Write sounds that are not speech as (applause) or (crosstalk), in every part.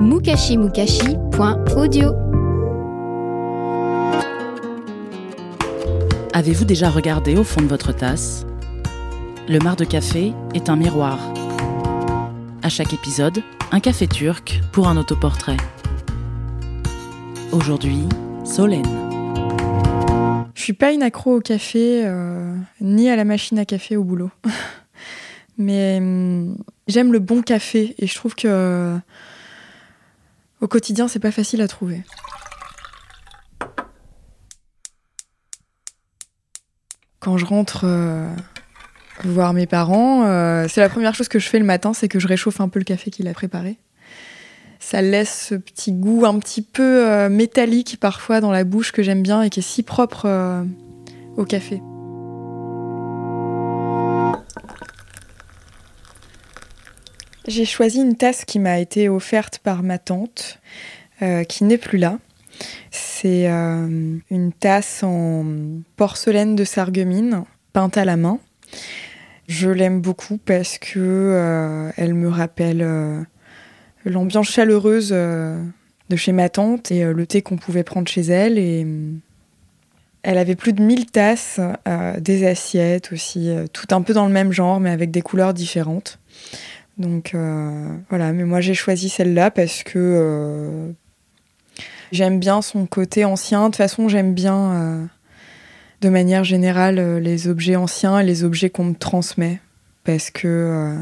mukashimukashi.audio Avez-vous déjà regardé au fond de votre tasse? Le mar de café est un miroir. À chaque épisode, un café turc pour un autoportrait. Aujourd'hui, Solène. Je suis pas une accro au café, euh, ni à la machine à café au boulot. (laughs) Mais hum, j'aime le bon café et je trouve que euh, au quotidien, c'est pas facile à trouver. Quand je rentre euh, voir mes parents, euh, c'est la première chose que je fais le matin, c'est que je réchauffe un peu le café qu'il a préparé. Ça laisse ce petit goût un petit peu euh, métallique parfois dans la bouche que j'aime bien et qui est si propre au café. J'ai choisi une tasse qui m'a été offerte par ma tante, euh, qui n'est plus là. C'est euh, une tasse en porcelaine de Sarreguemines, peinte à la main. Je l'aime beaucoup parce que euh, elle me rappelle l'ambiance chaleureuse de chez ma tante et le thé qu'on pouvait prendre chez elle. Elle avait plus de 1000 tasses, des assiettes aussi, tout un peu dans le même genre, mais avec des couleurs différentes. Donc euh, voilà, mais moi j'ai choisi celle-là parce que euh, j'aime bien son côté ancien. De toute façon, j'aime bien euh, de manière générale les objets anciens et les objets qu'on me transmet. Parce que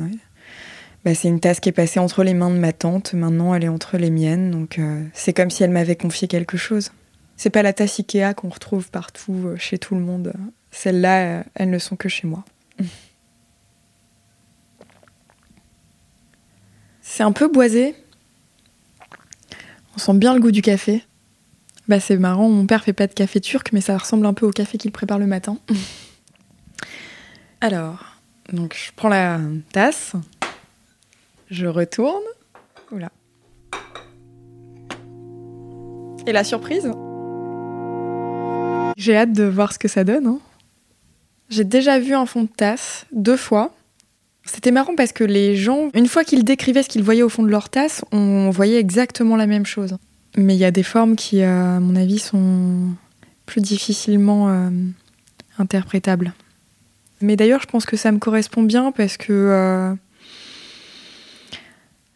bah, c'est une tasse qui est passée entre les mains de ma tante, maintenant elle est entre les miennes. Donc c'est comme si elle m'avait confié quelque chose. C'est pas la tasse Ikea qu'on retrouve partout, chez tout le monde. Celles-là, elles ne sont que chez moi. (laughs) C'est un peu boisé. On sent bien le goût du café. Bah c'est marrant, mon père fait pas de café turc, mais ça ressemble un peu au café qu'il prépare le matin. (laughs) Alors, donc je prends la tasse, je retourne. Oula. Et la surprise? J'ai hâte de voir ce que ça donne. hein. J'ai déjà vu un fond de tasse deux fois. C'était marrant parce que les gens, une fois qu'ils décrivaient ce qu'ils voyaient au fond de leur tasse, on voyait exactement la même chose. Mais il y a des formes qui, à mon avis, sont plus difficilement euh, interprétables. Mais d'ailleurs, je pense que ça me correspond bien parce que euh,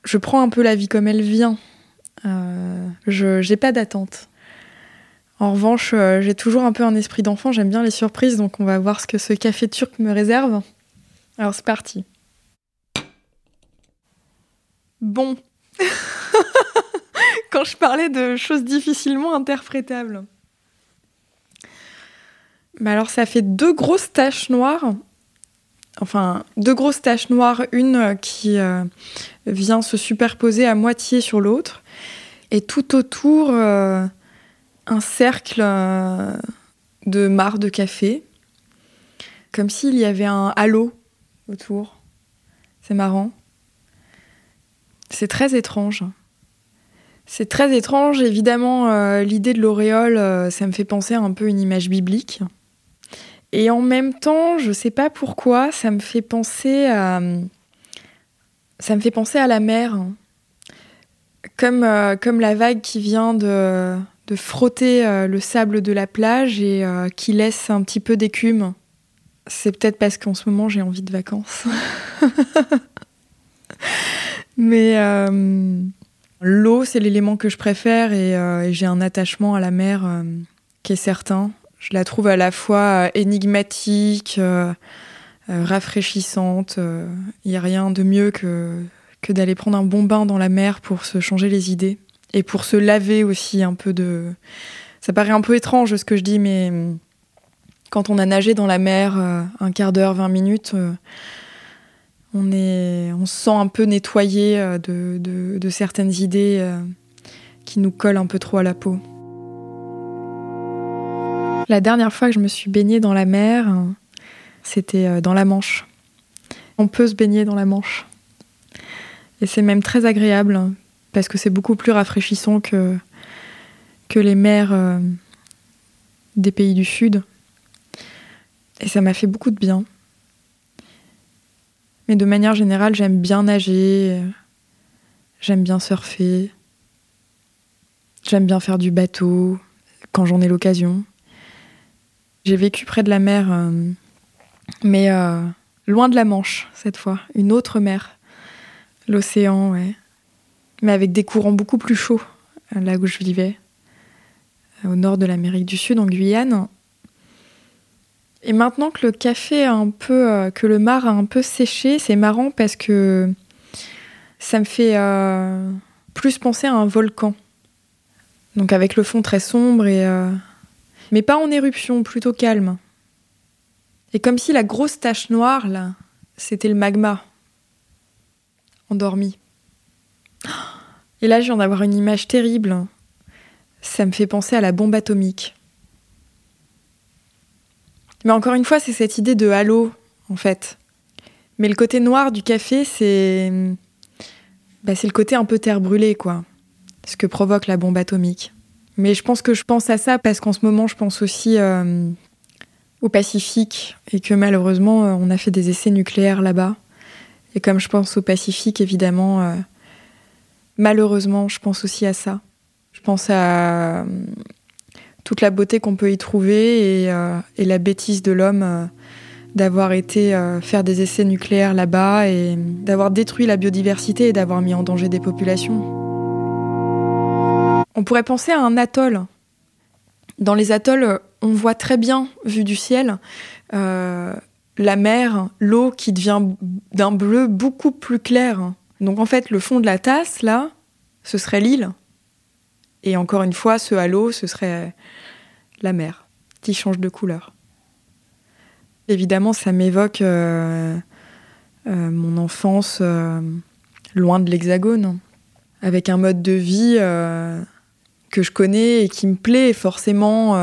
je prends un peu la vie comme elle vient. Euh, je j'ai pas d'attente. En revanche, j'ai toujours un peu un esprit d'enfant. J'aime bien les surprises, donc on va voir ce que ce café turc me réserve. Alors c'est parti. Bon. (laughs) Quand je parlais de choses difficilement interprétables. Bah alors ça fait deux grosses taches noires. Enfin, deux grosses taches noires, une euh, qui euh, vient se superposer à moitié sur l'autre. Et tout autour, euh, un cercle de marc de café. Comme s'il y avait un halo autour. C'est marrant. C'est très étrange. C'est très étrange, évidemment, euh, l'idée de l'auréole, euh, ça me fait penser à un peu une image biblique. Et en même temps, je sais pas pourquoi, ça me fait penser à. Ça me fait penser à la mer. Comme, euh, la vague qui vient de, frotter le sable de la plage et qui laisse un petit peu d'écume. C'est peut-être parce qu'en ce moment j'ai envie de vacances. (laughs) Mais euh, l'eau, c'est l'élément que je préfère et, euh, j'ai un attachement à la mer euh, qui est certain. Je la trouve à la fois énigmatique, rafraîchissante. Il n'y a rien de mieux que, que d'aller prendre un bon bain dans la mer pour se changer les idées et pour se laver aussi un peu de. Ça paraît un peu étrange ce que je dis, mais quand on a nagé dans la mer un quart d'heure, 20 minutes, On, se sent un peu nettoyé de, de certaines idées qui nous collent un peu trop à la peau. La dernière fois que je me suis baignée dans la mer, c'était dans la Manche. On peut se baigner dans la Manche. Et c'est même très agréable hein, parce que c'est beaucoup plus rafraîchissant que, que les mers euh, des pays du Sud. Et ça m'a fait beaucoup de bien. Mais de manière générale, j'aime bien nager, j'aime bien surfer, j'aime bien faire du bateau quand j'en ai l'occasion. J'ai vécu près de la mer, euh, mais euh, loin de la Manche cette fois, une autre mer. L'océan, ouais. Mais avec des courants beaucoup plus chauds, là où je vivais, au nord de l'Amérique du Sud, en Guyane. Et maintenant que le café a un peu, euh, que le mar a un peu séché, c'est marrant parce que ça me fait euh, plus penser à un volcan. Donc avec le fond très sombre et euh, mais pas en éruption, plutôt calme. Et comme si la grosse tache noire là, c'était le magma endormi. Et là, je viens d'avoir une image terrible. Ça me fait penser à la bombe atomique. Mais encore une fois, c'est cette idée de halo, en fait. Mais le côté noir du café, c'est. Bah, c'est le côté un peu terre brûlée, quoi. Ce que provoque la bombe atomique. Mais je pense que je pense à ça parce qu'en ce moment, je pense aussi euh, au Pacifique et que malheureusement, euh, on a fait des essais nucléaires là-bas. Et comme je pense au Pacifique, évidemment, euh, malheureusement, je pense aussi à ça. Je pense à toute la beauté qu'on peut y trouver et, euh, la bêtise de l'homme d'avoir été faire des essais nucléaires là-bas et d'avoir détruit la biodiversité et d'avoir mis en danger des populations. On pourrait penser à un atoll. Dans les atolls, on voit très bien, vu du ciel, la mer, l'eau qui devient d'un bleu beaucoup plus clair. Donc en fait, le fond de la tasse, là, ce serait l'île. Et encore une fois, ce halo, ce serait la mer, qui change de couleur. Évidemment, ça m'évoque euh, euh, mon enfance euh, loin de l'hexagone, avec un mode de vie que je connais et qui me plaît forcément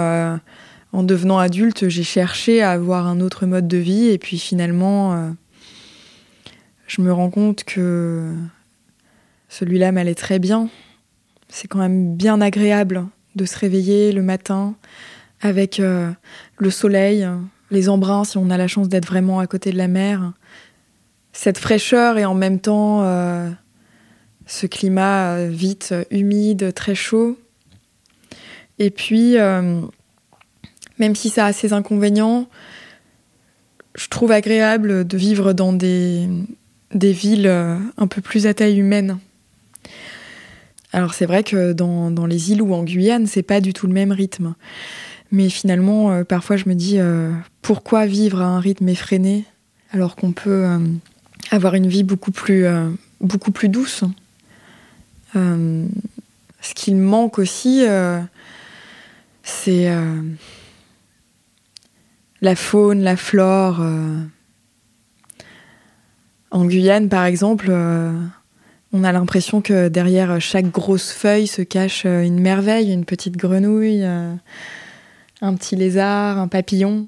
en devenant adulte, j'ai cherché à avoir un autre mode de vie et puis finalement, euh, je me rends compte que celui-là m'allait très bien. C'est quand même bien agréable de se réveiller le matin avec euh, le soleil, les embruns si on a la chance d'être vraiment à côté de la mer, cette fraîcheur et en même temps euh, ce climat vite humide, très chaud. Et puis même si ça a ses inconvénients, je trouve agréable de vivre dans des, villes euh, un peu plus à taille humaine. Alors c'est vrai que dans, les îles ou en Guyane, c'est pas du tout le même rythme. Mais finalement, euh, parfois je me dis euh, pourquoi vivre à un rythme effréné alors qu'on peut avoir une vie beaucoup plus, beaucoup plus douce? ce qu'il manque aussi, c'est la faune, la flore. Euh. En Guyane, par exemple, euh, on a l'impression que derrière chaque grosse feuille se cache euh, une merveille, une petite grenouille, un petit lézard, un papillon.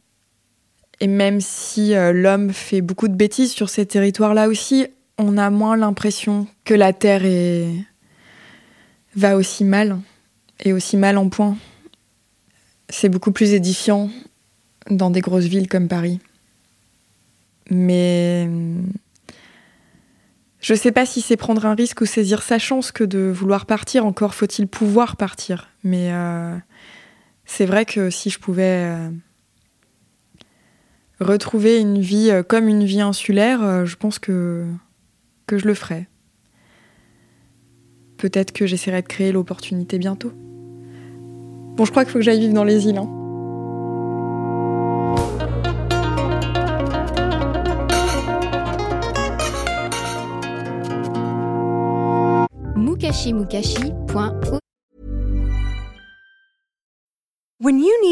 Et même si l'homme fait beaucoup de bêtises sur ces territoires-là aussi, on a moins l'impression que la Terre va aussi mal et aussi mal en point. C'est beaucoup plus édifiant dans des grosses villes comme Paris. Mais je sais pas si c'est prendre un risque ou saisir sa chance que de vouloir partir. Encore faut-il pouvoir partir. Mais euh, c'est vrai que si je pouvais euh, retrouver une vie euh, comme une vie insulaire, je pense que, que je le ferais. Peut-être que j'essaierai de créer l'opportunité bientôt. Bon, je crois qu'il faut que j'aille vivre dans les îles. Hein. When